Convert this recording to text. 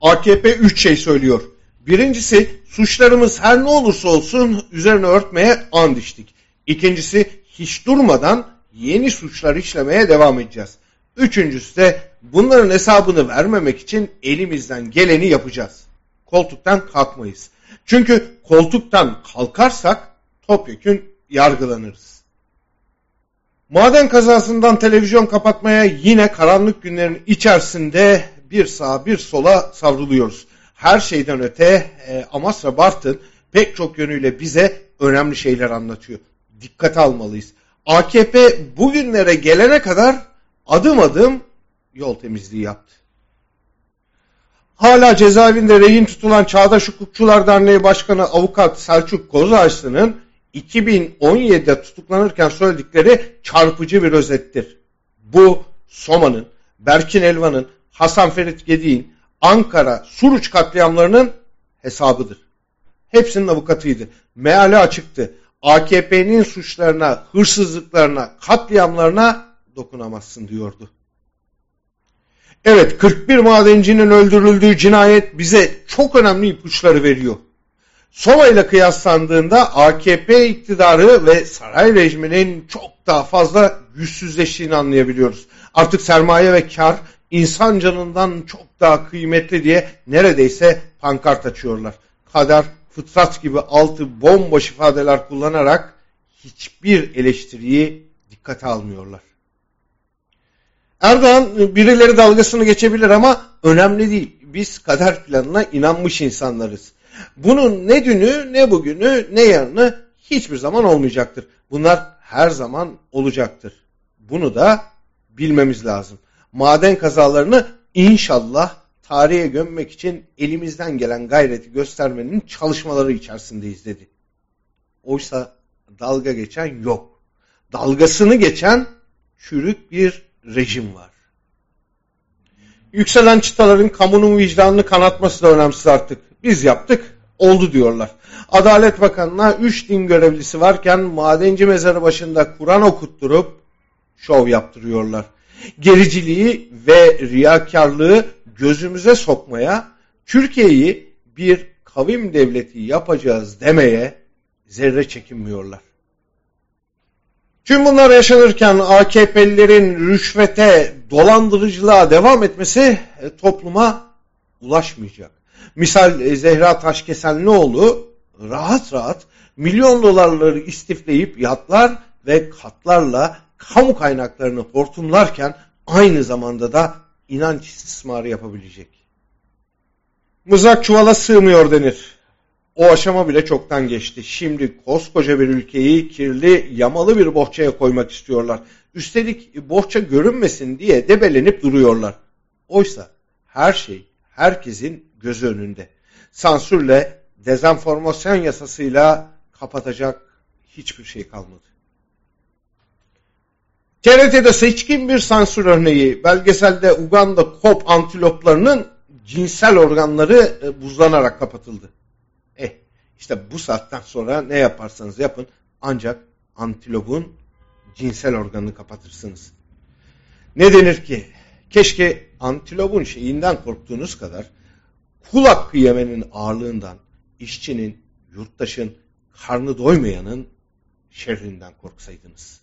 AKP 3 şey söylüyor. Birincisi suçlarımız her ne olursa olsun üzerine örtmeye and içtik. İkincisi hiç durmadan yeni suçlar işlemeye devam edeceğiz. Üçüncüsü de bunların hesabını vermemek için elimizden geleni yapacağız. Koltuktan kalkmayız. Çünkü koltuktan kalkarsak topyekün yargılanırız. Maden kazasından televizyon kapatmaya yine karanlık günlerin içerisinde bir sağa bir sola savruluyoruz. Her şeyden öte e, Amasra Bartın pek çok yönüyle bize önemli şeyler anlatıyor. Dikkat almalıyız. AKP bugünlere gelene kadar adım adım yol temizliği yaptı. Hala cezaevinde rehin tutulan Çağdaş Hukukçular Derneği Başkanı Avukat Selçuk Kozağaçlı'nın 2017'de tutuklanırken söyledikleri çarpıcı bir özettir. Bu Soma'nın, Berkin Elvan'ın, Hasan Ferit Gedi'nin, Ankara, Suruç katliamlarının hesabıdır. Hepsinin avukatıydı. Meali açıktı. AKP'nin suçlarına, hırsızlıklarına, katliamlarına dokunamazsın diyordu. Evet 41 madencinin öldürüldüğü cinayet bize çok önemli ipuçları veriyor. Soma ile kıyaslandığında AKP iktidarı ve saray rejiminin çok daha fazla güçsüzleştiğini anlayabiliyoruz. Artık sermaye ve kar insan canından çok daha kıymetli diye neredeyse pankart açıyorlar. Kader, fıtrat gibi altı bomboş ifadeler kullanarak hiçbir eleştiriyi dikkate almıyorlar. Erdoğan birileri dalgasını geçebilir ama önemli değil. Biz kader planına inanmış insanlarız. Bunun ne dünü, ne bugünü, ne yarını hiçbir zaman olmayacaktır. Bunlar her zaman olacaktır. Bunu da bilmemiz lazım. Maden kazalarını inşallah tarihe gömmek için elimizden gelen gayreti göstermenin çalışmaları içerisindeyiz dedi. Oysa dalga geçen yok. Dalgasını geçen çürük bir rejim var. Yükselen çıtaların kamunun vicdanını kanatması da önemsiz artık. Biz yaptık, oldu diyorlar. Adalet Bakanı'na 3 din görevlisi varken madenci mezarı başında Kur'an okutturup şov yaptırıyorlar. Gericiliği ve riyakarlığı gözümüze sokmaya, Türkiye'yi bir kavim devleti yapacağız demeye zerre çekinmiyorlar. Tüm bunlar yaşanırken AKP'lilerin rüşvete, dolandırıcılığa devam etmesi e, topluma ulaşmayacak. Misal e, Zehra Taşkesenlioğlu rahat rahat milyon dolarları istifleyip yatlar ve katlarla kamu kaynaklarını hortumlarken aynı zamanda da inanç istismarı yapabilecek. Mızrak çuvala sığmıyor denir. O aşama bile çoktan geçti. Şimdi koskoca bir ülkeyi kirli, yamalı bir bohçaya koymak istiyorlar. Üstelik bohça görünmesin diye debelenip duruyorlar. Oysa her şey herkesin gözü önünde. Sansürle, dezenformasyon yasasıyla kapatacak hiçbir şey kalmadı. TRT'de seçkin bir sansür örneği belgeselde Uganda kop antiloplarının cinsel organları e, buzlanarak kapatıldı. Eh işte bu saatten sonra ne yaparsanız yapın ancak antilopun cinsel organını kapatırsınız. Ne denir ki? Keşke antilopun şeyinden korktuğunuz kadar kul hakkı yemenin ağırlığından, işçinin, yurttaşın, karnı doymayanın şerrinden korksaydınız.